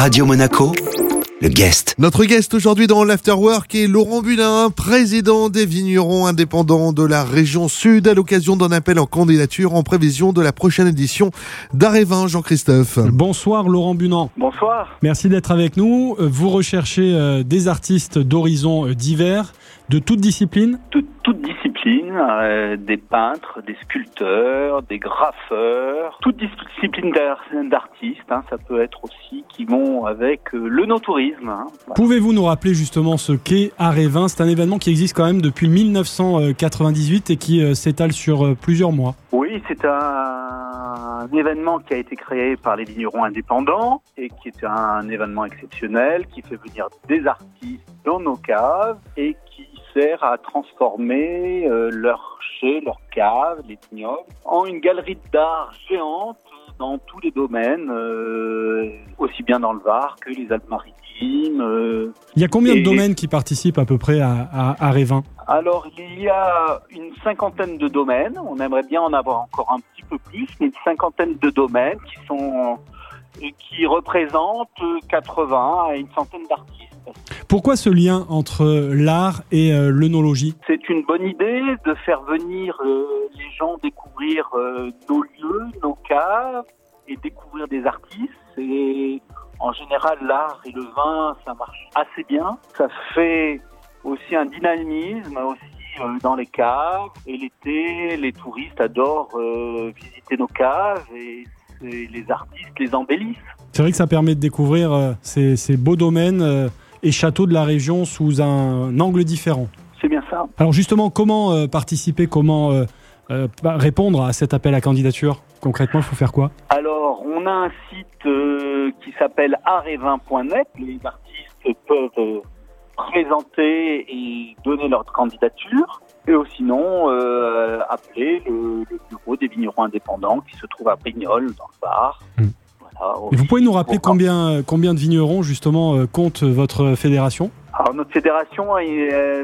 Radio Monaco, le guest. Notre guest aujourd'hui dans l'Afterwork est Laurent Bulin, président des vignerons indépendants de la région Sud, à l'occasion d'un appel en candidature en prévision de la prochaine édition d'Arévin, Jean-Christophe. Bonsoir Laurent Bunan. Bonsoir. Merci d'être avec nous. Vous recherchez euh, des artistes d'horizons euh, divers, de toutes disciplines? Toute, toute euh, des peintres, des sculpteurs, des graffeurs, toute discipline d'ar- d'artistes. hein, ça peut être aussi qui vont avec euh, le no-tourisme. hein. Voilà. Pouvez-vous nous rappeler justement ce qu'est Arévin C'est un événement qui existe quand même depuis 1998 et qui euh, s'étale sur plusieurs mois. Oui, c'est un, un événement qui a été créé par les vignerons indépendants et qui est un événement exceptionnel qui fait venir des artistes dans nos caves et qui à transformer leurs chais, leurs caves, les vignobles, en une galerie d'art géante dans tous les domaines, euh, aussi bien dans le Var que les Alpes-Maritimes. euh. Il y a combien de domaines qui participent à peu près à, à Arévin Alors, il y a une cinquantaine de domaines. On aimerait bien en avoir encore un petit peu plus, mais une cinquantaine de domaines qui sont et qui représentent 80 à une centaine d'artistes. Pourquoi ce lien entre l'art et euh, l'œnologie? C'est une bonne idée de faire venir euh, les gens découvrir euh, nos lieux, nos caves et découvrir des artistes. Et en général, l'art et le vin, ça marche assez bien. Ça fait aussi un dynamisme aussi euh, dans les caves. Et l'été, les touristes adorent visiter nos caves et les artistes les embellissent. C'est vrai que ça permet de découvrir euh, ces, ces beaux domaines euh, et châteaux de la région sous un angle différent. C'est bien ça. Alors justement, comment euh, participer, comment répondre à cet appel à candidature? Concrètement, il faut faire quoi? Alors, on a un site qui s'appelle artevin.net. Les artistes peuvent présenter et donner leur candidature. Et ou sinon, euh, appeler le, le bureau des vignerons indépendants qui se trouve à Brignoles, dans le Var. Mm. Voilà, Et vous pouvez nous rappeler combien, euh, combien de vignerons justement euh, compte votre fédération? Alors, notre fédération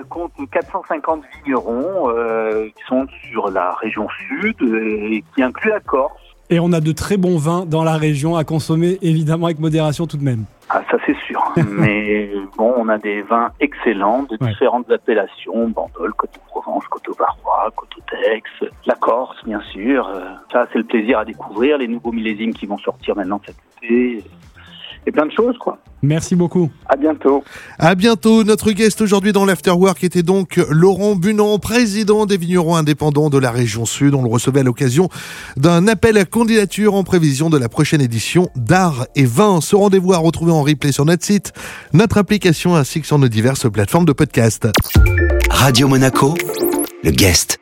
compte 450 vignerons euh, qui sont sur la région sud et qui inclut la Corse. Et on a de très bons vins dans la région à consommer évidemment avec modération tout de même. Ah, ça c'est sûr. Mais bon, on a des vins excellents de Ouais. différentes appellations Bandol, Côte-de-Provence, Côte-au-Varois, Côte-au-Tex, la Corse, bien sûr. Euh, Ça, c'est le plaisir à découvrir. Les nouveaux millésimes qui vont sortir maintenant cet été. Et plein de choses, quoi. Merci beaucoup. À bientôt. À bientôt. Notre guest aujourd'hui dans l'Afterwork était donc Laurent Bunan, président des vignerons indépendants de la région Sud. On le recevait à l'occasion d'un appel à candidature en prévision de la prochaine édition d'Art et Vin. Ce rendez-vous à retrouver en replay sur notre site, notre application ainsi que sur nos diverses plateformes de podcast. Radio Monaco, le guest.